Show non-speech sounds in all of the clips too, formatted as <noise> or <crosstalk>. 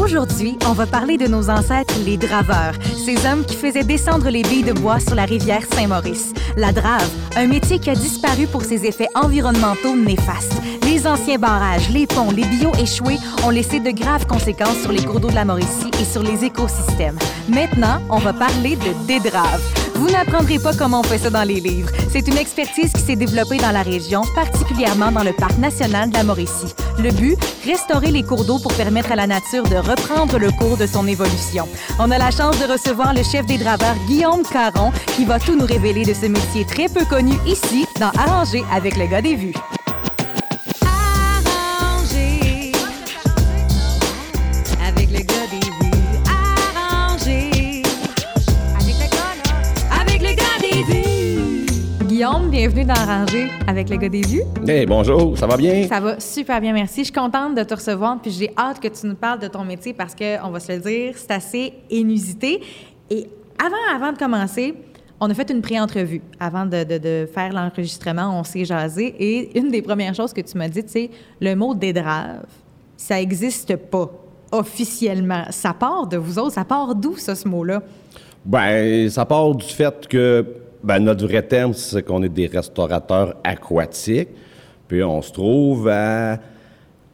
Aujourd'hui, on va parler de nos ancêtres, les draveurs, ces hommes qui faisaient descendre les billes de bois sur la rivière Saint-Maurice. La drave, un métier qui a disparu pour ses effets environnementaux néfastes. Les anciens barrages, les ponts, les bio échoués ont laissé de graves conséquences sur les cours d'eau de la Mauricie et sur les écosystèmes. Maintenant, on va parler de dédrave. Vous n'apprendrez pas comment on fait ça dans les livres. C'est une expertise qui s'est développée dans la région, particulièrement dans le parc national de la Mauricie. Le but, restaurer les cours d'eau pour permettre à la nature de reprendre le cours de son évolution. On a la chance de recevoir le chef des draveurs, Guillaume Caron, qui va tout nous révéler de ce métier très peu connu ici, dans Arranger avec le gars des vues. Guillaume, bienvenue dans Arranger avec le gars des vues. Hey, bonjour, ça va bien? Ça va super bien, merci. Je suis contente de te recevoir, puis j'ai hâte que tu nous parles de ton métier parce que, on va se le dire, c'est assez inusité. Et avant, avant de commencer, on a fait une pré-entrevue avant de, de- de faire l'enregistrement. On s'est jasé et une des premières choses que tu m'as dit, c'est le mot dédrave. Ça n'existe pas officiellement. Ça part de vous autres. Ça part d'où, ça, ce mot-là? Ben, ça part du fait que ben, notre vrai terme, c'est qu'on est des restaurateurs aquatiques. Puis on se trouve à,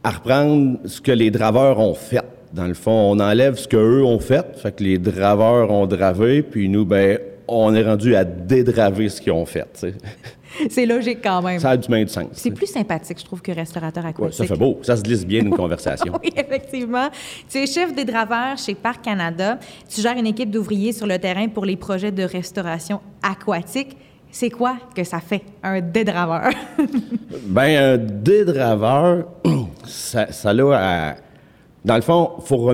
à reprendre ce que les draveurs ont fait. Dans le fond, on enlève ce qu'eux ont fait. Fait que les draveurs ont dravé, puis nous, ben, on est rendu à dédraver ce qu'ils ont fait. <laughs> C'est logique quand même. Ça a du main sens. C'est plus sympathique, je trouve, que restaurateur Ouais, aquatique. ça fait beau. Ça se glisse bien d'une conversation. <laughs> Oui, effectivement. Tu es chef des draveurs chez Parc Canada. Tu gères une équipe d'ouvriers sur le terrain pour les projets de restauration aquatique. C'est quoi que ça fait, un dédraveur? <laughs> Ben, un dédraveur, <clears throat> ça, ça à- Dans le fond, faut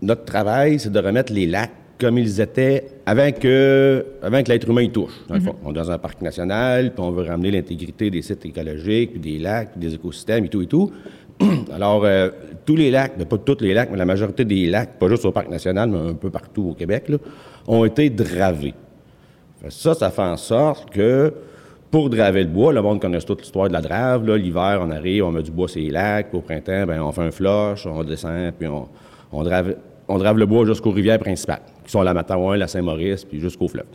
notre travail, c'est de remettre les lacs comme ils étaient avant que, avant que l'être humain y touche. Dans le fond, on est dans un parc national, puis on veut ramener l'intégrité des sites écologiques, puis des lacs, puis des écosystèmes et tout et tout. <clears throat> Alors, euh, tous les lacs, ben, pas tous les lacs, mais la majorité des lacs, pas juste au parc national, mais un peu partout au Québec, là, ont été dravés. Ça, ça fait en sorte que pour draver le bois, le monde connaît toute l'histoire de la drave. L'hiver, on arrive, on met du bois sur les lacs. Puis au printemps, ben, on fait un flush, on descend, puis on, on, drave, on drave le bois jusqu'aux rivières principales, qui sont la Matawan, la Saint-Maurice, puis jusqu'au fleuve.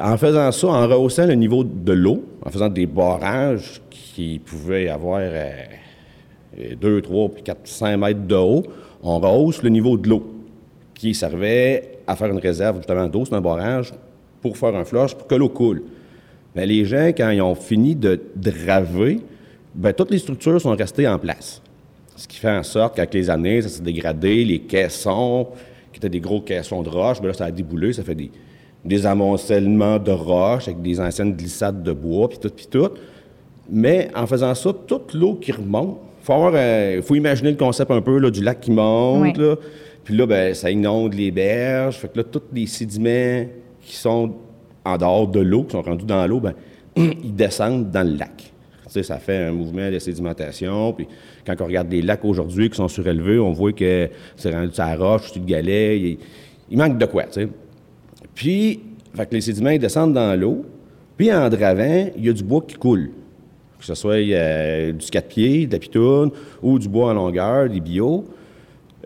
En faisant ça, en rehaussant le niveau de l'eau, en faisant des barrages qui pouvaient avoir euh, 2, 3, puis 4, 5 mètres de haut, on rehausse le niveau de l'eau qui servait à faire une réserve justement d'eau, c'est un barrage, pour faire un flush, pour que l'eau coule. Mais les gens, quand ils ont fini de draver, ben, toutes les structures sont restées en place. Ce qui fait en sorte qu'avec les années, ça s'est dégradé, les caissons, qui étaient des gros caissons de roche, ben là, ça a déboulé, ça fait des, des amoncellements de roches avec des anciennes glissades de bois, puis tout, puis tout. Mais en faisant ça, toute l'eau qui remonte, faut avoir, euh, faut imaginer le concept un peu là, du lac qui monte, Oui. là. puis là, ben, ça inonde les berges. Fait que là, tous les sédiments qui sont en dehors de l'eau, qui sont rendus dans l'eau, ben, <clears throat> ils descendent dans le lac. Ça fait un mouvement de sédimentation. Puis quand on regarde les lacs aujourd'hui qui sont surélevés, on voit que c'est rendu sur la roche, sur le galet. Il, il manque de quoi, tu sais. Puis, fait que les sédiments descendent dans l'eau. Puis en dravant, il y a du bois qui coule. Que ce soit du 4 pieds, de la pitoune, ou du bois en longueur, des bio.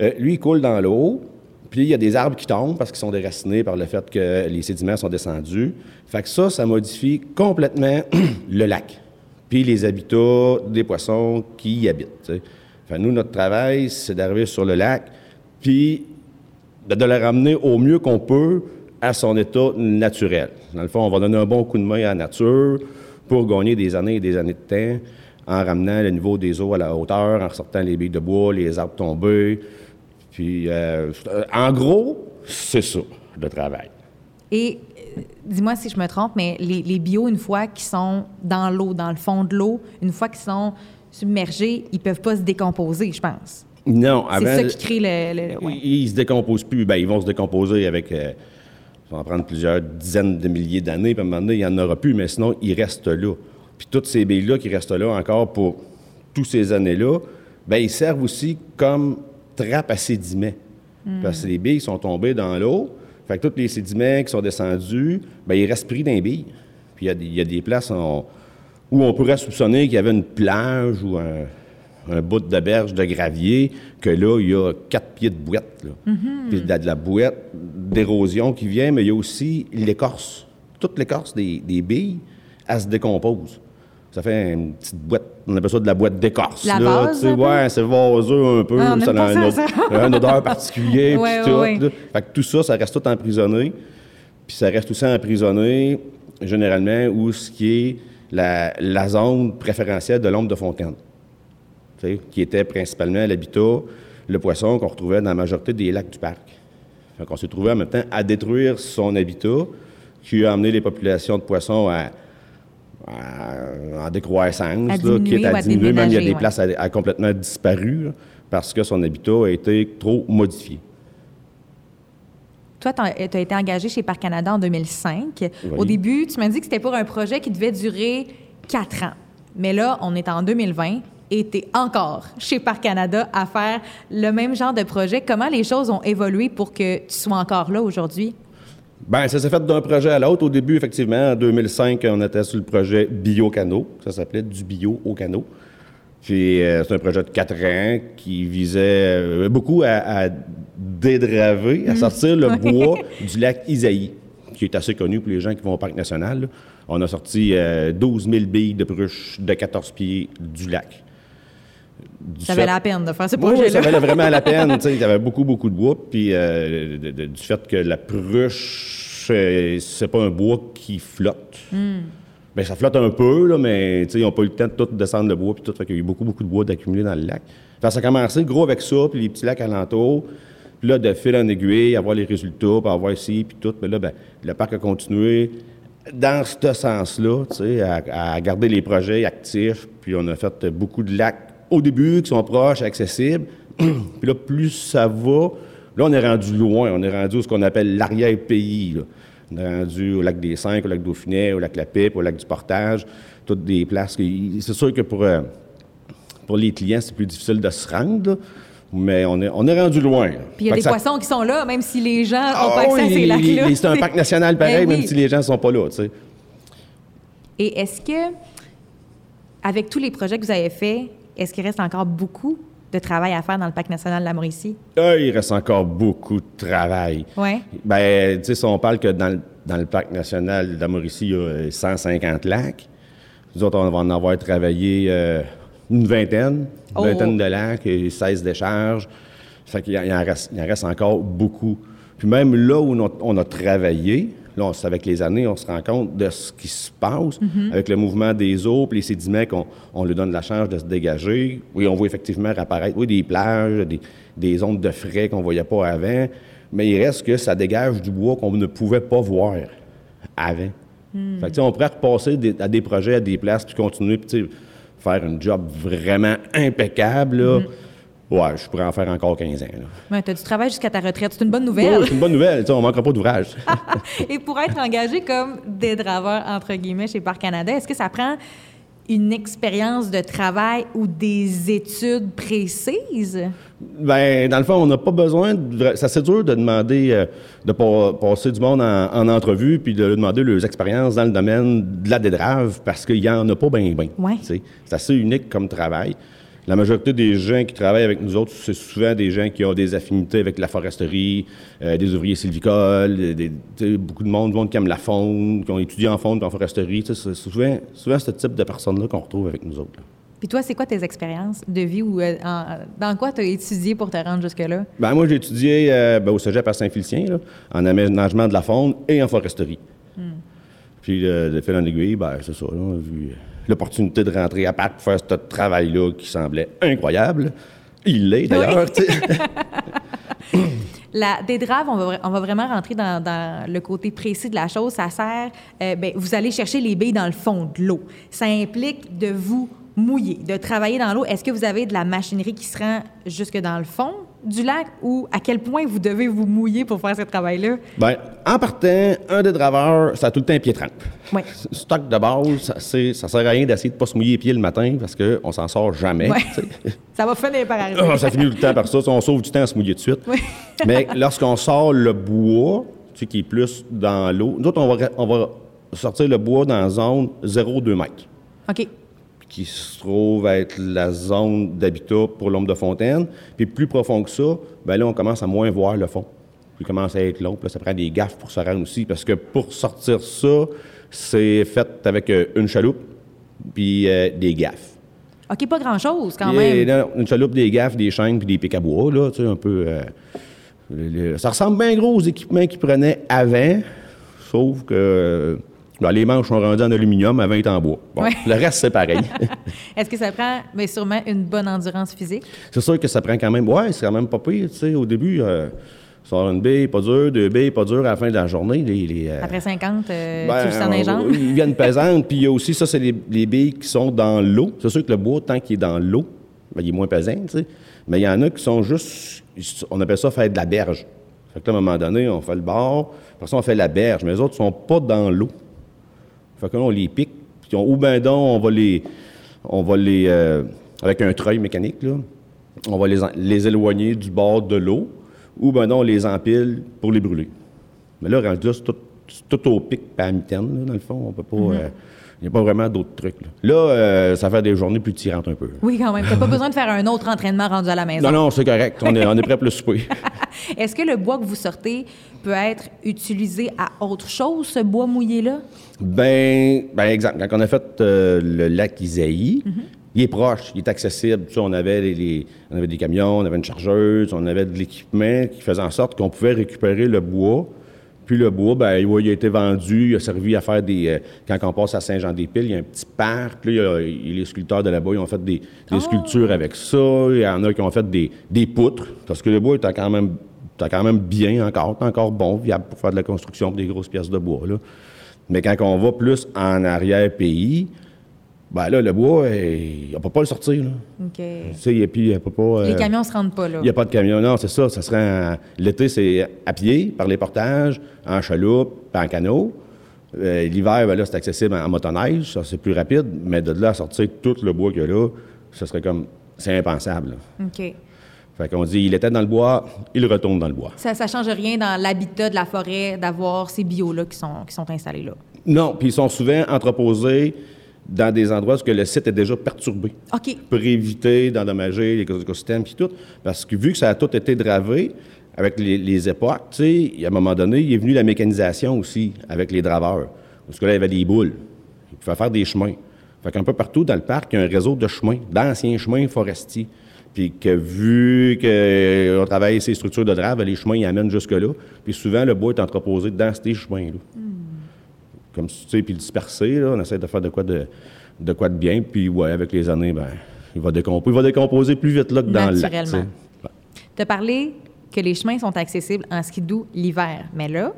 Euh, lui, il coule dans l'eau. Puis il y a des arbres qui tombent parce qu'ils sont déracinés par le fait que les sédiments sont descendus. Fait que ça, ça modifie complètement <clears throat> le lac. Puis les habitats des poissons qui y habitent. que nous, notre travail, c'est d'arriver sur le lac, puis de, le ramener au mieux qu'on peut à son état naturel. Dans le fond, on va donner un bon coup de main à la nature pour gagner des années et des années de temps en ramenant le niveau des eaux à la hauteur, en ressortant les billes de bois, les arbres tombés. Puis, euh, en gros, c'est ça, le travail. Dis-moi si je me trompe, mais les, les bio, une fois qu'ils sont dans l'eau, dans le fond de l'eau, une fois qu'ils sont submergés, ils peuvent pas se décomposer, je pense. Non, C'est ça qui crée le... le- le- ouais. Ils, se décomposent plus. Ben, ils vont se décomposer avec. euh, ça va prendre plusieurs dizaines de milliers d'années, puis à un moment donné, il n'y en aura plus, mais sinon, ils restent là. Puis toutes ces billes-là qui restent là encore pour toutes ces années-là, ben ils servent aussi comme trappe à sédiments. Parce que les billes sont tombées dans l'eau, fait que tous les sédiments qui sont descendus, ben ils restent pris dans les billes. Puis il y a des- il y, a des places où on pourrait soupçonner qu'il y avait une plage ou un, un bout de berge de gravier, que là, il y a quatre pieds de bouette. Là. Puis il y a de la bouette d'érosion qui vient, mais il y a aussi l'écorce. Toute l'écorce des, des billes, elle se décompose. Ça fait une petite boîte, on appelle ça de la boîte d'écorce. La là, un ouais, c'est vaseux un peu. Ah, ça a pas un, ça, od- un odeur particulier, <laughs> Ouais, puis tout. ouais. Fait que tout ça, ça reste tout emprisonné. Puis ça reste aussi emprisonné, généralement, où ce qui est la, la zone préférentielle de l'ombre de fontaine, qui était principalement l'habitat, le poisson qu'on retrouvait dans la majorité des lacs du parc. Fait qu'on s'est trouvé en même temps à détruire son habitat, qui a amené les populations de poissons à- en décroissance, là, qui est à diminuer. Même il y a des ouais. places à, à complètement disparu là, parce que son habitat a été trop modifié. Toi, tu as été engagé chez Parc Canada en 2005. Au début, tu m'as dit que c'était pour un projet qui devait durer quatre ans. Mais là, on est en 2020 et tu es encore chez Parc Canada à faire le même genre de projet. Comment les choses ont évolué pour que tu sois encore là aujourd'hui? Ben, ça s'est fait d'un projet à l'autre. Au début, effectivement, en 2005, on était sur le projet Bio-Canot. Ça s'appelait du bio au canot. Puis, euh, c'est un projet de quatre ans qui visait euh, beaucoup à, à dédraver, à sortir le <laughs> bois du lac Isaïe, qui est assez connu pour les gens qui vont au parc national. là. On a sorti euh, 12 000 billes de bruche de 14 pieds du lac. Du Ça valait fait- la peine de faire ce oui, oui, ça projet-là. valait vraiment la peine. Il y avait beaucoup, beaucoup de bois. Puis euh, de- de- du fait que la pruche, euh, c'est pas un bois qui flotte. Bien, ça flotte un peu, là, mais ils n'ont pas eu le temps de tout descendre le bois. Puis tout, fait qu'il y a eu beaucoup, beaucoup de bois d'accumuler dans le lac. Fait ça a commencé gros avec ça, puis les petits lacs alentours. Puis là, de fil en aiguille, avoir les résultats, puis avoir ici, puis tout. Mais là, ben, le parc a continué dans ce sens-là, à garder les projets actifs. Puis on a fait beaucoup de lacs au début qui sont proches, accessibles. <clears throat> puis là, plus ça va, là, on est rendu loin. On est rendu à ce qu'on appelle l'arrière-pays. On est rendu au lac des Cinq, au lac Dauphinet, au lac La Pipe, au lac du Portage, toutes des places. C'est sûr que pour, euh, pour les clients, c'est plus difficile de se rendre, mais on est, on est rendu loin. Puis il y a Fait des ça- poissons qui sont là, même si les gens n'ont Ah pas accès à ces lacs-là. C'est un parc national pareil, oui. même si les gens ne sont pas là, tu sais. Et est-ce que, avec tous les projets que vous avez faits, est-ce qu'il reste encore beaucoup de travail à faire dans le parc national de la Mauricie? Ah, il reste encore beaucoup de travail. Oui. Ben, tu sais, si on parle que dans, le- dans le parc national de la Mauricie, il y a euh, 150 lacs. Nous autres, on va en avoir travaillé euh, une vingtaine, une Oh. vingtaine de lacs et 16 décharges. Fait qu'il en- il en reste, il en reste encore beaucoup. Puis même là où on a, on a travaillé, là, on- avec les années, on se rend compte de ce qui se passe avec le mouvement des eaux, puis les sédiments qu'on on leur donne la chance de se dégager. Oui, on voit effectivement apparaître oui, des plages, des, des zones de frais qu'on ne voyait pas avant, mais il reste que ça dégage du bois qu'on ne pouvait pas voir avant. Fait que, on pourrait repasser des- à des projets, à des places, puis continuer, puis faire un job vraiment impeccable. Là. Ouais, je pourrais en faire encore 15 ans. Ouais, tu as du travail jusqu'à ta retraite. C'est une bonne nouvelle. c'est une bonne nouvelle, on ne manquera pas d'ouvrage. <laughs> Et pour être engagé comme dédraveur, entre guillemets, chez Parc Canada, est-ce que ça prend une expérience de travail ou des études précises? Ben, dans le fond, on n'a pas besoin. De, ça c'est dur de demander euh, de pa- passer du monde en, en entrevue puis de demander leurs expériences dans le domaine de la dédrave parce qu'il n'y en a pas bien, bien. Ouais. C'est assez unique comme travail. La majorité des gens qui travaillent avec nous autres, c'est souvent des gens qui ont des affinités avec la foresterie, euh, des ouvriers sylvicoles, des, des- beaucoup de monde, qui aime la faune, qui ont étudié en faune en foresterie. C'est souvent, souvent ce type de personnes-là qu'on retrouve avec nous autres. là. Puis toi, c'est quoi tes expériences de vie ou euh, en- dans quoi tu as étudié pour te rendre jusque-là? Ben, moi, j'ai étudié euh, ben, au cégep à Saint-Félicien, en aménagement de la faune et en foresterie. Puis, euh, de fil en aiguille, ben, c'est ça. là, vu l'opportunité de rentrer à Pâques pour faire ce travail-là qui semblait incroyable. Il l'est, d'ailleurs. <laughs> La dédrave, on va, on va vraiment rentrer dans, dans le côté précis de la chose. Ça sert, euh, ben, vous allez chercher les billes dans le fond de l'eau. Ça implique de vous mouiller, de travailler dans l'eau. Est-ce que vous avez de la machinerie qui se rend jusque dans le fond? Du lac ou à quel point vous devez vous mouiller pour faire ce travail-là? Ben, en partant, un des draveurs, ça a tout le temps un pied trempe. Oui. Stock de base, ça, ça sert à rien d'essayer de pas se mouiller les pieds le matin parce qu'on s'en sort jamais. <laughs> Ça va finir par arriver. Ah, ça finit tout le temps par ça. On sauve du temps à se mouiller de suite. Oui. <laughs> Mais lorsqu'on sort le bois, tu sais, qui est plus dans l'eau, nous autres, on va, on va sortir le bois dans la zone 0,2 mètres. OK. Qui se trouve être la zone d'habitat pour l'ombre de fontaine. Puis plus profond que ça, ben là, on commence à moins voir le fond. Puis il commence à être long. Puis là, ça prend des gaffes pour se rendre aussi. Parce que pour sortir ça, c'est fait avec euh, une chaloupe puis euh, des gaffes. OK, pas grand-chose quand Et même. là, une chaloupe, des gaffes, des chaînes puis des pics à bois, là, tu sais, un peu... euh, le- le- ça ressemble bien gros aux équipements qu'ils prenaient avant, sauf que les manches sont rendues en aluminium, avant étaient en bois. Bon, Ouais. Le reste, c'est pareil. <laughs> Est-ce que ça prend, mais sûrement, une bonne endurance physique? c'est sûr que ça prend quand même... Ouais, c'est quand même pas pire, tu sais, au début... Euh, sort une bille, pas dur, deux billes, pas dur à la fin de la journée. Les, les, euh, Après 50, euh, Ben, tu le sens dans les euh, jambes? Ils viennent <laughs> pesantes. Puis il y a aussi, ça, c'est les, les billes qui sont dans l'eau. C'est sûr que le bois, tant qu'il est dans l'eau, ben, il est moins pesant, tu sais. Mais il y en a qui sont juste, on appelle ça faire de la berge. Fait que là, à un moment donné, on fait le bord, après ça, on fait la berge. Mais les autres ne sont pas dans l'eau. Fait que là, on les pique. Puis on, ou ben donc, on va les, on va les, euh, avec un treuil mécanique, là, on va les, les éloigner du bord de l'eau, ou ben non, on les empile pour les brûler. Mais là, rendu là, c'est tout, tout au pic pas à mitaine, là, dans le fond. On peut pas. euh, Il n'y a pas vraiment d'autres trucs. Là, Là, euh, ça fait des journées plus tirantes un peu. Oui, quand même. Tu pas besoin de faire un autre entraînement rendu à la maison. Non, non, c'est correct. On est, on est prêt pour le souper. <laughs> Est-ce que le bois que vous sortez peut être utilisé à autre chose, ce bois mouillé-là? Ben, ben exemple, quand on a fait euh, le lac Isaïe, il est proche, il est accessible. Tu sais, on, avait les- les- on avait des camions, on avait une chargeuse, on avait de l'équipement qui faisait en sorte qu'on pouvait récupérer le bois. Puis le bois, ben, ouais, il a été vendu, il a servi à faire des... euh, quand on passe à Saint-Jean-des-Piles, il y a un petit parc. Puis là, il y a- il les sculpteurs de là-bas, ils ont fait des, des sculptures avec ça. Il y en a qui ont fait des, des poutres, parce que le bois est quand même, est quand même bien encore, encore bon, viable pour faire de la construction, pour des grosses pièces de bois. Là. Mais quand on va plus en arrière-pays, ben là, le bois, eh, on ne peut pas le sortir. Là. OK. Tu sais, et puis, on peut pas... Les euh, camions se rendent pas là. il n'y a pas de camion. Non, c'est ça. Ça serait L'été, c'est à pied, par les portages, en chaloupe, puis en canot. Euh, L'hiver, ben là, c'est accessible en, en motoneige. Ça, c'est plus rapide. Mais de là à sortir tout le bois qu'il y a là, ce serait comme... C'est impensable. là. OK. Fait qu'on dit, il était dans le bois, il retourne dans le bois. Ça ne change rien dans l'habitat de la forêt d'avoir ces bios-là qui sont, qui sont installés là. Non, puis ils sont souvent entreposés dans des endroits où le site est déjà perturbé. OK. pour éviter d'endommager les écosystèmes puis tout. Parce que vu que ça a tout été dravé avec les, les époques, tu sais, à un moment donné, il est venu la mécanisation aussi avec les draveurs. Parce que là, il y avait des boules. Il pouvait faire des chemins. Fait qu'un peu partout dans le parc, il y a un réseau de chemins, d'anciens chemins forestiers. Puis que vu qu'on travaille ces structures de drave, les chemins, ils amènent jusque-là. Puis souvent, le bois est entreposé dans ces chemins-là. Comme tu sais, puis le disperser, là, on essaie de faire de quoi de, de quoi de bien. Puis ouais, avec les années, ben, il va décomposer, il va décomposer plus vite là que dans le lac. Naturellement. Tu as parlé que les chemins sont accessibles en skidoo l'hiver. Mais là,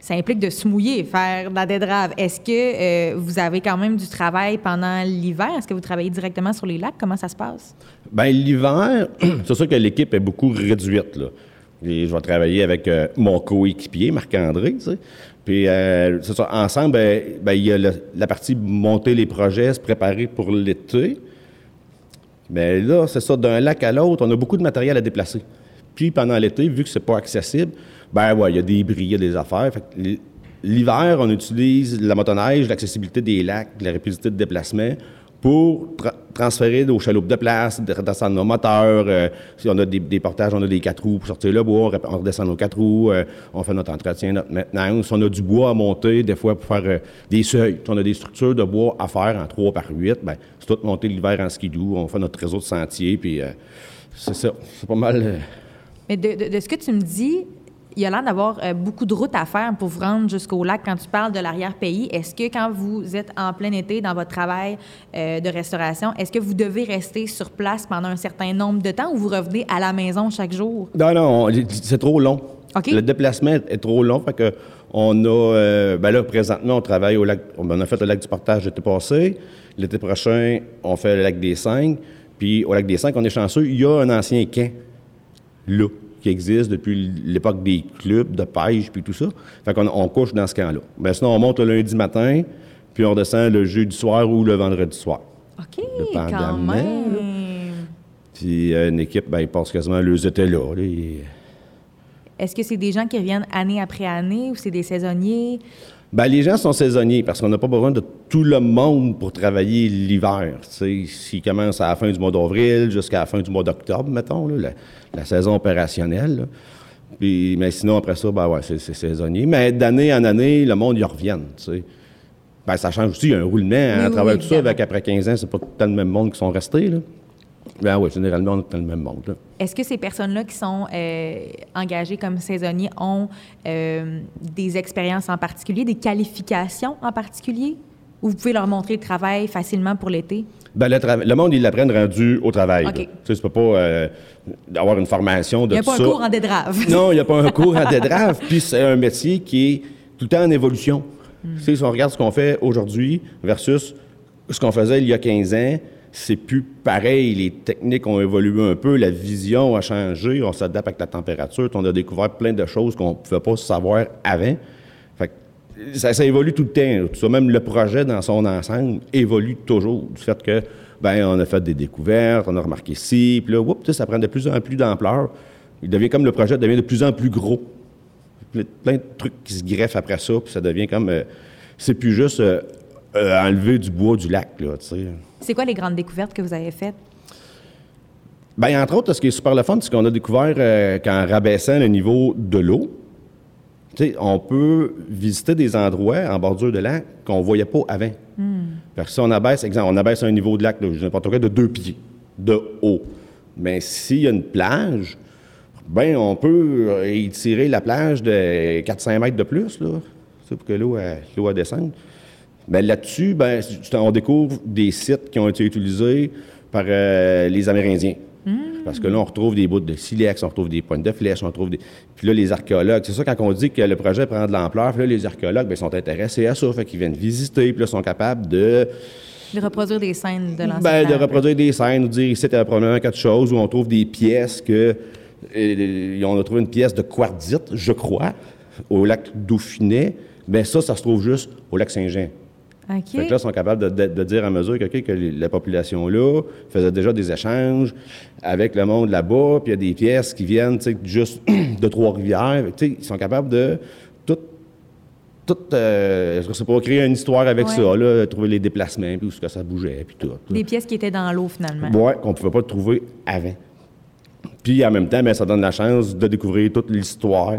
ça implique de se mouiller, faire de la dédrave. Est-ce que euh, vous avez quand même du travail pendant l'hiver? Est-ce que vous travaillez directement sur les lacs? Comment ça se passe? Ben l'hiver, <clears throat> c'est sûr que l'équipe est beaucoup réduite. Là. Et je vais travailler avec euh, mon coéquipier, Marc-André. Puis, euh, c'est ça, ensemble, ben, ben, il y a la partie monter les projets, se préparer pour l'été. Mais là, c'est ça, d'un lac à l'autre, on a beaucoup de matériel à déplacer. Puis pendant l'été, vu que c'est pas accessible, ben ouais, il y a des bris, il y a des affaires. L'hiver, on utilise la motoneige, l'accessibilité des lacs, la rapidité de déplacement pour transférer nos chaloupes de place, de- redescendre nos moteurs. euh, si on a des, portages, on a des quatre roues pour sortir le bois, on redescend nos quatre roues, euh, on fait notre entretien, notre maintenance. On a du bois à monter, des fois pour faire euh, des seuils. On a des structures de bois à faire en 3 par 8. Ben, c'est tout monté l'hiver en skidoo. On fait notre réseau de sentiers, puis c'est ça. C'est pas mal. Mais de ce que tu me dis, il y a l'air d'avoir euh, beaucoup de routes à faire pour vous rendre jusqu'au lac quand tu parles de l'arrière-pays. Est-ce que quand vous êtes en plein été dans votre travail euh, de restauration, est-ce que vous devez rester sur place pendant un certain nombre de temps ou vous revenez à la maison chaque jour? Non, non, on- c'est trop long. Le déplacement est trop long, fait que on a, euh, ben là, présentement, on travaille au lac, on a fait le lac du Partage l'été passé. L'été prochain, on fait le lac des Cinq. Puis au lac des Cinq, on est chanceux, il y a un ancien camp, là, qui existe depuis l'époque des clubs de pêche puis tout ça. Fait qu'on on couche dans ce camp-là. Ben sinon, on monte le lundi matin, puis on descend le jeudi soir ou le vendredi soir. OK, quand même. Puis euh, une équipe, ben, ils passent quasiment étés là. Est-ce que c'est des gens qui reviennent année après année ou c'est des saisonniers? Ben, les gens sont saisonniers parce qu'on n'a pas besoin de tout le monde pour travailler l'hiver. S'ils commencent à la fin du mois d'avril jusqu'à la fin du mois d'octobre, mettons, la, saison opérationnelle. Puis, mais sinon, après ça, ben ouais, c'est saisonnier. Mais d'année en année, le monde y revient. Ben, ça change aussi. Il y a un roulement hein, à travers tout ça. Avec après 15 ans, c'est pas tout le même monde qui sont restés. Là. Ben oui, généralement, on est dans le même monde. Est-ce que ces personnes-là qui sont euh, engagées comme saisonniers ont euh, des expériences en particulier, des qualifications en particulier? Ou vous pouvez leur montrer le travail facilement pour l'été? Ben, le, le, monde, ils l'apprennent rendu au travail. Tu sais, c'est pas euh, avoir une formation de Il n'y <laughs> a pas un cours en dédrave. non, il n'y a pas un cours en dédrave. Puis c'est un métier qui est tout le temps en évolution. Hmm. Tu sais, si on regarde ce qu'on fait aujourd'hui versus ce qu'on faisait il y a 15 ans, c'est plus pareil. Les techniques ont évolué un peu, la vision a changé, on s'adapte avec la température. On a découvert plein de choses qu'on ne pouvait pas savoir avant. Ça, ça, évolue tout le temps. Tout ça, même le projet dans son ensemble évolue toujours. Du fait que, ben, on a fait des découvertes, on a remarqué ci, puis là, oups, ça prend de plus en plus d'ampleur. Il devient comme le projet devient de plus en plus gros. Plein de trucs qui se greffent après ça, puis ça devient comme. Euh, c'est plus juste euh, euh, enlever du bois du lac, là, tu sais. C'est quoi les grandes découvertes que vous avez faites? Bien, entre autres, ce qui est super le fun, c'est qu'on a découvert euh, qu'en rabaissant le niveau de l'eau, on peut visiter des endroits en bordure de lac qu'on ne voyait pas avant. Hmm. Parce que si on abaisse, exemple, on abaisse un niveau de lac, n'importe quoi, de deux pieds de haut. Mais s'il y a une plage, ben on peut euh, étirer la plage de 400 mètres de plus, là, pour que l'eau descende. Bien, là-dessus, ben, on découvre des sites qui ont été utilisés par euh, les Amérindiens. Hmm. Parce que là, on retrouve des bouts de silex, on retrouve des pointes de flèches, on retrouve des... Puis là, les archéologues, c'est ça quand on dit que le projet prend de l'ampleur, là, les archéologues, bien, sont intéressés à ça, fait qu'ils viennent visiter, puis là, sont capables de... De reproduire des scènes de l'ancien Bien, de reproduire des scènes, ou dire ici, c'était probablement quelque chose, où on trouve des pièces que... Euh, on a trouvé une pièce de quartzite, je crois, au lac Dauphiné. Bien, ça, ça se trouve juste au lac Saint-Jean. Fait que là, ils sont capables de, dire à mesure que, la population là faisait déjà des échanges avec le monde là-bas, puis il y a des pièces qui viennent juste <clears throat> de Trois-Rivières. Ils sont capables de tout, tout euh, je sais pas, créer une histoire avec ça, là, trouver les déplacements, puis où ce que ça bougeait, puis tout. Des pièces qui étaient dans l'eau, finalement. Oui, qu'on ne pouvait pas trouver avant. Puis en même temps, bien, ça donne la chance de découvrir toute l'histoire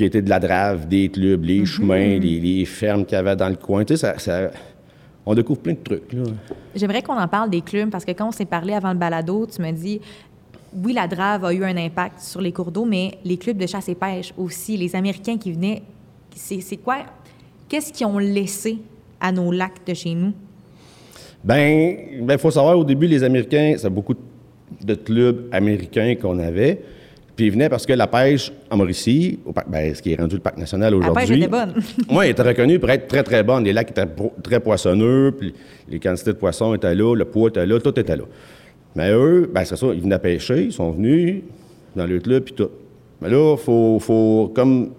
qui était de la drave, des clubs, les mhm. chemins, les, fermes qu'il y avait dans le coin. Tu sais, ça, on découvre plein de trucs. J'aimerais qu'on en parle des clubs parce que quand on s'est parlé avant le balado, tu me dis oui, la drave a eu un impact sur les cours d'eau, mais les clubs de chasse et pêche aussi, les Américains qui venaient, c'est quoi? Qu'est-ce qu'ils ont laissé à nos lacs de chez nous? Bien, il ben, faut savoir, au début, les Américains, c'est beaucoup de clubs américains qu'on avait. Puis il venait parce que la pêche en Mauricie, au ben, ce qui est rendu le parc national aujourd'hui. La pêche était bonne. <laughs> oui, elle était reconnue pour être très, très bonne. Les lacs étaient très poissonneux, puis les quantités de poissons étaient là, le poids était là, tout était là. Mais eux, ben c'est ça, ils venaient pêcher, ils sont venus dans le club, puis tout. Mais là, il faut, faut comme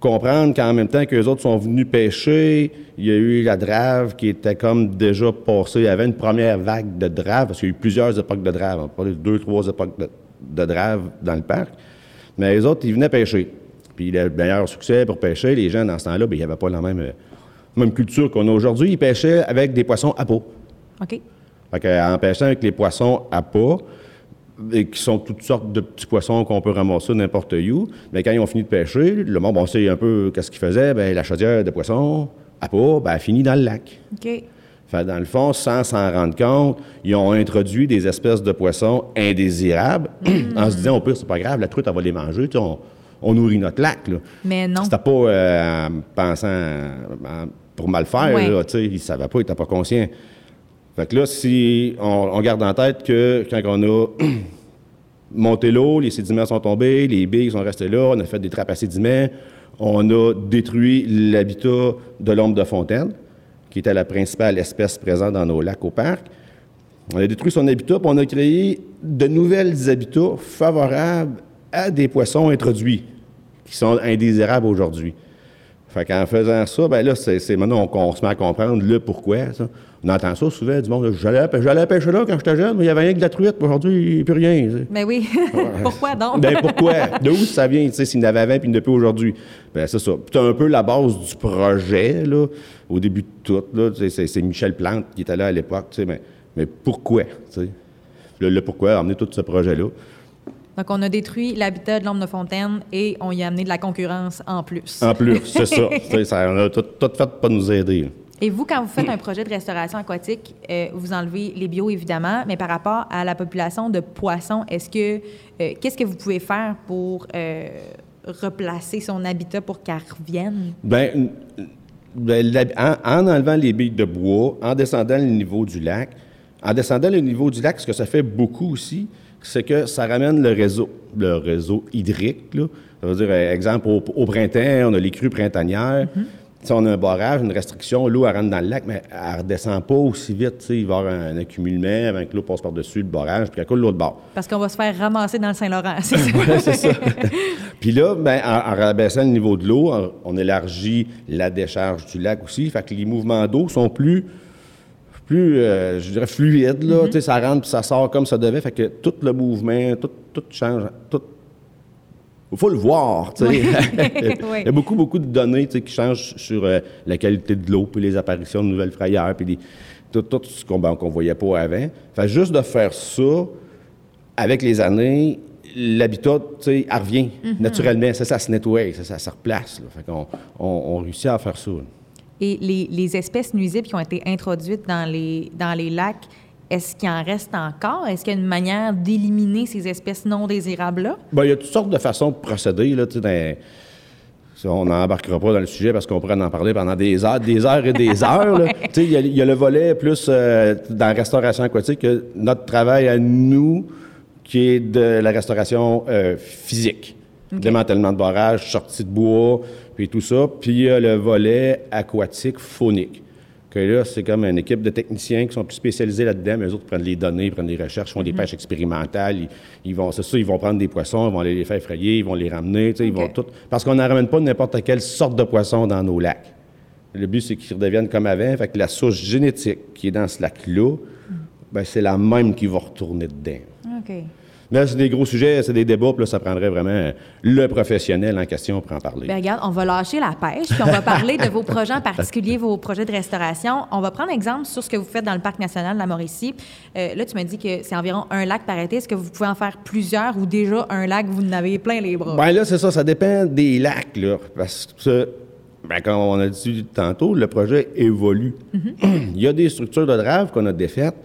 comprendre qu'en même temps qu'eux autres sont venus pêcher, il y a eu la drave qui était comme déjà passée. Il y avait une première vague de drave, parce qu'il y a eu plusieurs époques de drave. On parlait de deux, trois époques de, de drave dans le parc. Mais les autres, ils venaient pêcher. Puis le meilleur succès pour pêcher, les gens, dans ce temps-là, bien, il n'y avait pas la même, même culture qu'on a aujourd'hui. Ils pêchaient avec des poissons à peau. OK. Fait en pêchant avec les poissons à peau, et qui sont toutes sortes de petits poissons qu'on peut ramasser n'importe où. Mais quand ils ont fini de pêcher, le monde, on sait un peu qu'est-ce qu'ils faisaient. Bien, la chaudière de poissons à peau, bien, elle finit dans le lac. OK dans le fond, sans s'en rendre compte, ils ont introduit des espèces de poissons indésirables <clears throat> en se disant, au pire, c'est pas grave, la truite, elle va les manger. on, nourrit notre lac. Mais non. C'était pas euh, en pensant pour mal faire. Là, ils ne savaient pas, ils n'étaient pas conscients. Fait que là, si on, garde en tête que quand on a <clears throat> monté l'eau, les sédiments sont tombés, les billes sont restées là, on a fait des trappes à sédiments, on a détruit l'habitat de l'ombre de fontaine qui était la principale espèce présente dans nos lacs au parc. On a détruit son habitat, puis on a créé de nouvelles habitats favorables à des poissons introduits, qui sont indésirables aujourd'hui. Fait qu'en faisant ça, ben là, c'est maintenant qu'on se met à comprendre le pourquoi. Ça. On entend ça souvent du monde. J'allais à pêcher là quand j'étais jeune, mais il y avait rien que de la truite. Aujourd'hui, il n'y a plus rien. Mais ben oui. <laughs> pourquoi donc? ben pourquoi? D'où ça vient, s'il n'y avait avant puis il n'y en a plus aujourd'hui? Ben c'est ça. C'est un peu la base du projet, là, au début de tout. C'est Michel Plante qui était là à l'époque. Mais, mais pourquoi? Le, le pourquoi a amené tout ce projet-là. Donc, on a détruit l'habitat de l'homme de fontaine et on y a amené de la concurrence en plus. En plus, <laughs> c'est ça. ça. On a tout, fait pour pas nous aider. Et vous, quand vous faites un projet de restauration aquatique, euh, vous enlevez les bio, évidemment, mais par rapport à la population de poissons, est-ce que euh, qu'est-ce que vous pouvez faire pour euh, replacer son habitat pour qu'elle revienne? Bien, ben, en, enlevant les billes de bois, en descendant le niveau du lac, en descendant le niveau du lac, ce que ça fait beaucoup aussi, c'est que ça ramène le réseau, le réseau hydrique. Là. Ça veut dire, exemple, au, printemps, on a les crues printanières. Mm-hmm. Si on a un barrage, une restriction, l'eau rentre dans le lac, mais elle ne redescend pas aussi vite. Il va y avoir un, accumulement avec l'eau passe par-dessus le barrage, puis elle coule l'autre bord. Parce qu'on va se faire ramasser dans le Saint-Laurent, c'est <laughs> ça? c'est ça. <laughs> puis là, ben, en, rabaissant le niveau de l'eau, on, élargit la décharge du lac aussi. Fait que les mouvements d'eau sont plus plus, euh, je dirais, fluides. Là, mm-hmm. Ça rentre puis ça sort comme ça devait. Fait que tout le mouvement, tout, tout change. Tout, il faut le voir. <laughs> Il y a <laughs> beaucoup, beaucoup de données qui changent sur euh, la qualité de l'eau, puis les apparitions de nouvelles frayeurs, puis tout, ce qu'on ne voyait pas avant. Fait juste de faire ça, avec les années, l'habitat, tu revient mm-hmm. naturellement. Ça, ça se nettoie, ça, se replace. Fait qu'on on, réussit à faire ça. Et les, les, espèces nuisibles qui ont été introduites dans les, dans les lacs, est-ce qu'il en reste encore? Est-ce qu'il y a une manière d'éliminer ces espèces non désirables-là? Bien, il y a toutes sortes de façons de procéder. Là, on n'embarquera pas dans le sujet parce qu'on pourrait en parler pendant des heures, des heures et des <laughs> heures. Il y, a le volet plus euh, dans la restauration aquatique, notre travail à nous, qui est de la restauration euh, physique. Démantèlement de barrage, sortie de bois, puis tout ça. Puis il y a le volet aquatique phonique que là, c'est comme une équipe de techniciens qui sont plus spécialisés là-dedans, mais eux autres prennent les données, prennent les recherches, font des mhm. pêches expérimentales. Ils, vont, c'est ça, ils vont prendre des poissons, ils vont les faire frayer, ils vont les ramener, ils vont tout. Parce qu'on n'en ramène pas n'importe quelle sorte de poisson dans nos lacs. Le but, c'est qu'ils redeviennent comme avant. Fait que la source génétique qui est dans ce lac-là, ben, c'est la même qui va retourner dedans. OK. Là, c'est des gros sujets, c'est des débats, puis là, ça prendrait vraiment le professionnel en question pour en parler. Bien, regarde, on va lâcher la pêche, puis on va parler de vos projets en particulier, vos projets de restauration. On va prendre exemple sur ce que vous faites dans le Parc national de la Mauricie. Euh, là, tu m'as dit que c'est environ un lac par été. Est-ce que vous pouvez en faire plusieurs ou déjà un lac, vous en avez plein les bras? Bien, là, c'est ça, ça dépend des lacs, là, parce que... Bien, comme on a dit tantôt, le projet évolue. Mm-hmm. <clears throat> Il y a des structures de drave qu'on a défaites,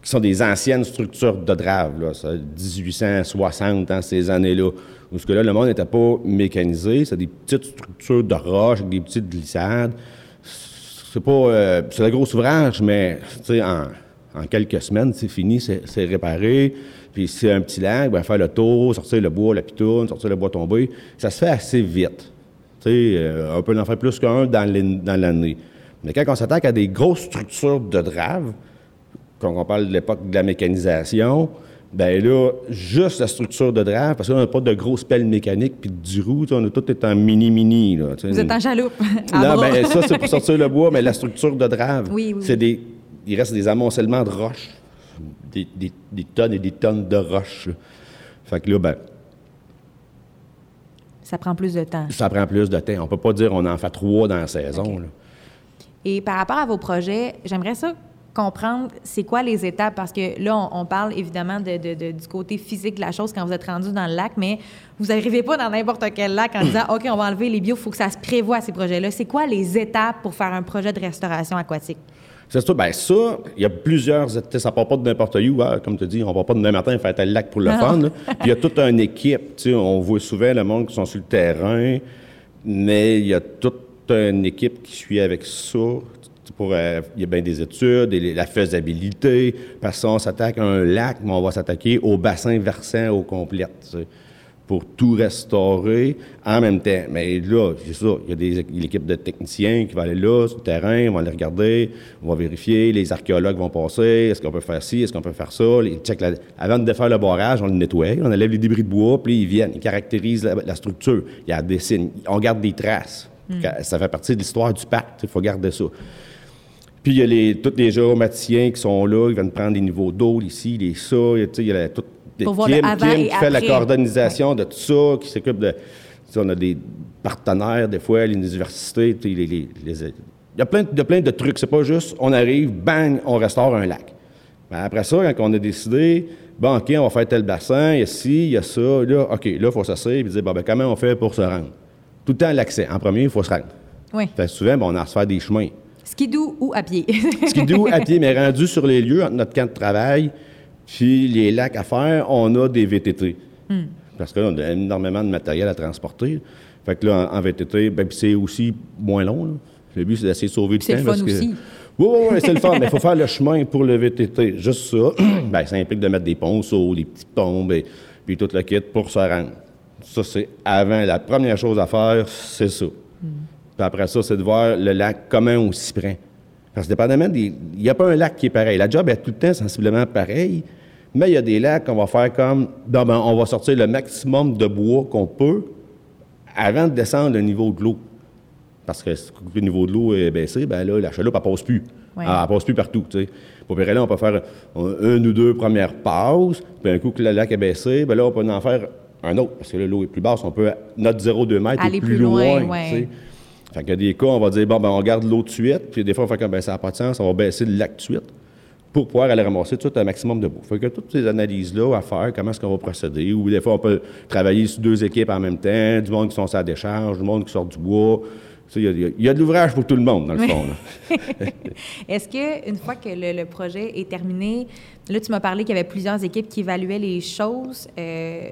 qui sont des anciennes structures de drave, là, 1860, dans ces années-là, où ce que là, le monde n'était pas mécanisé, c'est des petites structures de roche avec des petites glissades. C'est pas... Euh, c'est un gros ouvrage, mais, en, en quelques semaines, c'est fini, c'est, réparé. Puis c'est un petit lac, ben, faire le tour, sortir le bois, la pitoune, sortir le bois tombé, ça se fait assez vite. Euh, on peut en faire plus qu'un dans l'année. Mais quand on s'attaque à des grosses structures de drave, quand on parle de l'époque de la mécanisation, ben là, juste la structure de drave, parce qu'on n'a pas de grosses pelles mécaniques puis du roue, on a tout est en mini-mini. Vous êtes en jaloux. non, <laughs> ben ça, c'est pour sortir le bois, mais la structure de drave, c'est des... Il reste des amoncellements de roches. Des, tonnes et des tonnes de roches. Fait que là, ben... Ça prend plus de temps. Ça prend plus de temps. On peut pas dire qu'on en fait trois dans la saison. Et par rapport à vos projets, j'aimerais ça comprendre c'est quoi les étapes, parce que là, on, parle évidemment de, du côté physique de la chose quand vous êtes rendu dans le lac, mais vous n'arrivez pas dans n'importe quel lac en <laughs> disant, OK, on va enlever les bio, il faut que ça se prévoie, ces projets-là. C'est quoi les étapes pour faire un projet de restauration aquatique? C'est ça. Bien, ça, il y a plusieurs étapes. Ça ne part pas de n'importe où. Hein, comme tu dis, on ne va pas demain matin faire tel lac pour le fun. <laughs> Puis il y a toute une équipe. On voit souvent le monde qui sont sur le terrain, mais il y a toute une équipe qui suit avec ça. Euh, il y a bien des études, et la faisabilité, parce qu'on s'attaque à un lac, mais on va s'attaquer au bassin versant au complet, pour tout restaurer en même temps. Mais là, c'est ça, il y a des, l'équipe de techniciens qui va aller là, sur le terrain, vont aller regarder, on va vérifier, les archéologues vont passer, est-ce qu'on peut faire ci, est-ce qu'on peut faire ça, avant de faire le barrage, on le nettoie, on enlève les débris de bois, puis ils viennent, ils caractérisent la, structure, il y a des signes, on garde des traces. Ça fait partie de l'histoire du parc. Il faut garder ça. Puis il y a les, tous les géomaticiens qui sont là, ils viennent prendre des niveaux d'eau ici, les ça. Il y a toute Pour Kim, Kim qui fait la après. coordonnisation de tout ça, qui s'occupe de. On a des partenaires, des fois, les universités. les- les- les- il y a plein, de- plein de trucs. C'est pas juste on arrive, bang, on restaure un lac. Mais après ça, quand on a décidé, bon, OK, on va faire tel bassin, il y a ci, il y a ça, là, OK, là, il faut s'asseoir et dire, bon, ben, comment on fait pour se rendre? Tout le temps, l'accès. En premier, il faut se rendre. Oui. Fait souvent, ben, on a à se faire des chemins. Skidoo ou à pied. <laughs> Skidoo à pied, mais rendu sur les lieux, entre notre camp de travail, puis les lacs à faire, on a des VTT. Parce que là, on a énormément de matériel à transporter. Fait que là, en, en VTT, ben, c'est aussi moins long. là. Le but, c'est d'essayer de sauver du C'est temps. le fun parce que- aussi. Oui, oui, oui, c'est le fun, <laughs> mais il faut faire le chemin pour le VTT. Juste ça, <clears throat> ben, ça implique de mettre des ponceaux, des petits tombes, et, puis tout le kit pour se rendre. Ça, c'est avant. La première chose à faire, c'est ça. Puis après ça, c'est de voir le lac comment on s'y prend. Parce que dépendamment. Il n'y a pas un lac qui est pareil. La job est tout le temps sensiblement pareil, mais il y a des lacs qu'on va faire comme. Non, ben, on va sortir le maximum de bois qu'on peut avant de descendre le niveau de l'eau. Parce que si le niveau de l'eau est baissé, ben là, la chaloupe, elle passe plus. Ouais. Elle, elle passe plus partout, tu sais. Pour là, on peut faire un- une ou deux premières passes, puis un coup que le lac est baissé, ben là, on peut en faire un autre. Parce que là, l'eau est plus basse, on peut, notre 0,2 mètres Aller est plus, plus loin, loin, ouais. tu sais. Fait a des cas, on va dire, bon, ben, on garde l'eau de suite, puis des fois, on fait comme, ben, ça n'a pas de sens, on va baisser le lac de suite pour pouvoir aller ramasser tout un maximum de boue. Fait que toutes ces analyses-là à faire, comment est-ce qu'on va procéder, ou des fois, on peut travailler sur deux équipes en même temps, du monde qui sont sur la décharge, du monde qui sort du bois. Il y a- y, de l'ouvrage pour tout le monde, dans le fond. <laughs> Est-ce que une fois que le, le projet est terminé, là, tu m'as parlé qu'il y avait plusieurs équipes qui évaluaient les choses. Euh,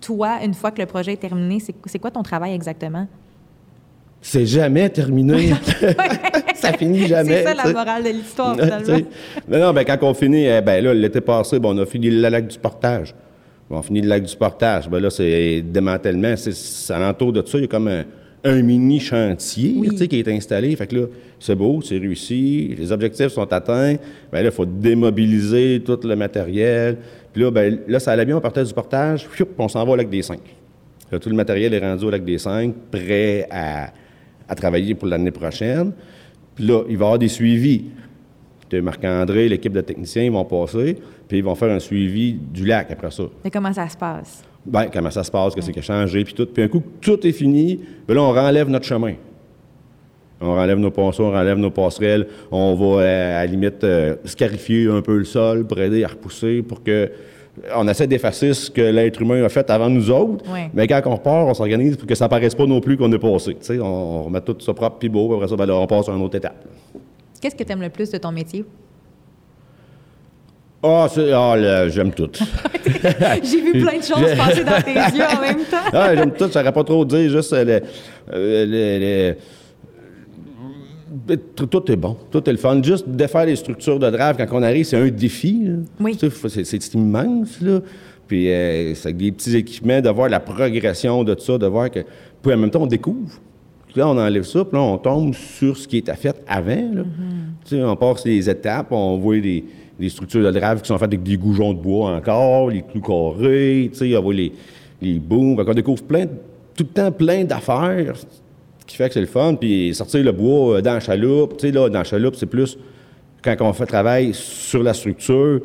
toi, une fois que le projet est terminé, c'est quoi ton travail exactement? C'est jamais terminé. <laughs> ça finit jamais. c'est ça la morale de l'histoire, <laughs> finalement. non, non, ben, quand on finit, eh, ben là, l'été passé, ben, on a fini le lac du portage. On finit le lac du portage. Ben là, c'est démantèlement. C'est, c'est alentour de ça, il y a comme un, un mini chantier Oui. tu sais, qui est installé. Fait que là, c'est beau, c'est réussi, les objectifs sont atteints. Ben là, il faut démobiliser tout le matériel. Puis là, ben, là, ça allait bien, on partait du portage, puis on s'en va au lac des Cinq. Là, tout le matériel est rendu au lac des Cinq, prêt à, à travailler pour l'année prochaine. Puis là, il va y avoir des suivis. De Marc-André, l'équipe de techniciens, ils vont passer, puis ils vont faire un suivi du lac après ça. Mais comment ça se passe? Ben, comment ça se passe, qu'est-ce qui a changé, puis tout. Puis un coup tout est fini, ben là, on renlève notre chemin. On renlève nos ponceaux, on renlève nos passerelles, on va, euh, à la limite, euh, scarifier un peu le sol pour aider à repousser, pour que... On essaie d'effacer ce que l'être humain a fait avant nous autres, mais quand on repart, on s'organise pour que ça paraisse pas non plus qu'on est passé. Tu sais, on, on remet tout ça propre puis beau, après ça, ben là, on passe à une autre étape. Qu'est-ce que tu aimes le plus de ton métier? Ah, là, j'aime tout. <laughs> J'ai vu plein de choses passer dans tes yeux en même temps. Ah, j'aime tout, ça n'aurait pas trop dire, juste le, le- le- tout- tout est bon, tout est le fun. Juste de faire les structures de drive quand on arrive, c'est un défi. là. Oui. C'est immense, là. Puis euh, c'est avec des petits équipements, de voir la progression de tout ça, de voir que. Puis en même temps, on découvre. Puis là, on enlève ça, puis là, on tombe sur ce qui était fait avant. là. Sais, on passe les étapes, on voit des, des structures de drive qui sont faites avec des goujons de bois encore, les clous carrés, tu sais, on voit les, les booms. Fait qu'on découvre plein, tout le temps plein d'affaires, qui fait que c'est le fun. Puis sortir le bois euh, dans la chaloupe, tu sais, là, dans la chaloupe, c'est plus quand on fait travail sur la structure,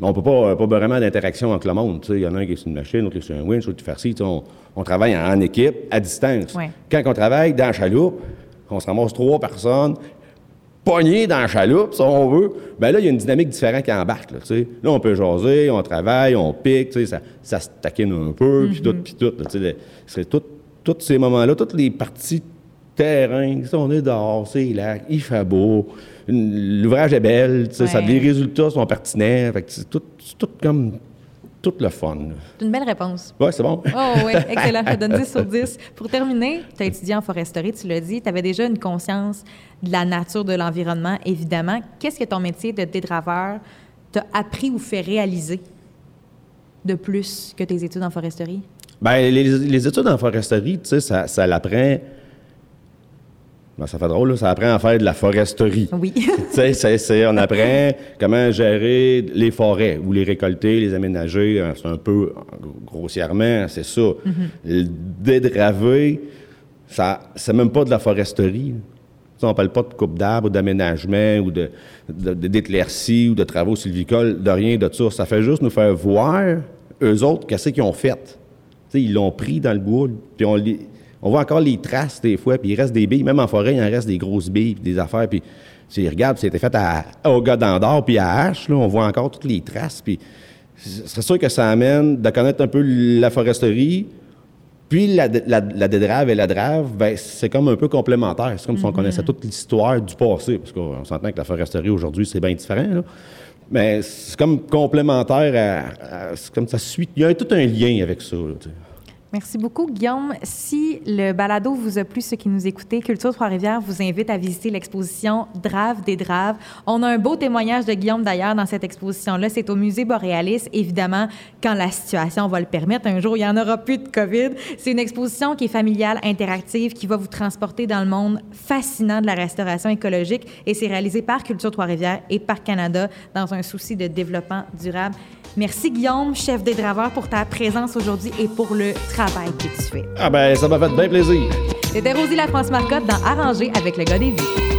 on peut pas, pas vraiment d'interaction entre le monde. tu sais. Il y en a un qui est sur une machine, l'autre qui est sur un winch, l'autre qui fait ci. On, on travaille en, en équipe, à distance. Ouais. Quand on travaille dans la chaloupe, on se ramasse trois personnes, pognées dans la chaloupe, si on veut, ben là, il y a une dynamique différente qui embarque. Là, là on peut jaser, on travaille, on pique, ça, ça se taquine un peu, puis tout, puis tout. c'est tous ces moments-là, toutes les parties terrain, on est dehors, c'est là, il fait beau, l'ouvrage est belle, ça- les résultats sont pertinents, fait que c'est tout, comme tout le fun. C'est une belle réponse. Ouais, c'est bon. Oh oui, <laughs> excellent. Je te donne 10 sur 10. Pour terminer, tu as étudié en foresterie, tu l'as dit. Tu avais déjà une conscience de la nature de l'environnement, évidemment. Qu'est-ce que ton métier de dédraveur t'a appris ou fait réaliser de plus que tes études en foresterie? Ben, les, les études en foresterie, tu sais, ça, ça l'apprend. Ben, ça fait drôle, là, ça apprend à faire de la foresterie. Oui. <laughs> tu sais, on apprend comment gérer les forêts ou les récolter, les aménager. hein, C'est un peu, grossièrement, c'est ça. Le dédraver, ça, c'est même pas de la foresterie. On ne parle pas de coupe d'arbres ou d'aménagement ou de, d'éclaircie ou de travaux sylvicoles, de rien de ça. Ça fait juste nous faire voir, eux autres, qu'est-ce qu'ils ont fait. ils l'ont pris dans le bois, puis on, on voit encore les traces des fois, puis il reste des billes. Même en forêt, il en reste des grosses billes, des affaires. Puis, tu regardes, c'était fait à, au gars d'Andorre, puis à H, là, on voit encore toutes les traces. Puis, c'est sûr que ça amène de connaître un peu la foresterie, puis la, la, la dédrave et la drave, ben, c'est comme un peu complémentaire. C'est comme si on mm-hmm. connaissait toute l'histoire du passé, parce qu'on s'entend que la foresterie aujourd'hui, c'est bien différent. Mais c'est comme complémentaire à, c'est comme ça suit. Il y a tout un lien avec ça. Merci beaucoup, Guillaume. Si le balado vous a plu, ceux qui nous écoutez, Culture Trois-Rivières vous invite à visiter l'exposition Drave des Draves. On a un beau témoignage de Guillaume d'ailleurs dans cette exposition-là. C'est au Musée Boréalis, évidemment, quand la situation va le permettre. Un jour, il n'y en aura plus de COVID. C'est une exposition qui est familiale, interactive, qui va vous transporter dans le monde fascinant de la restauration écologique et c'est réalisé par Culture Trois-Rivières et par Canada dans un souci de développement durable. Merci Guillaume, chef des draveurs, pour ta présence aujourd'hui et pour le travail que tu fais. Ah ben, ça m'a fait bien plaisir. C'était Rosie Lafrance-Marcotte dans Arranger avec le gars des vues.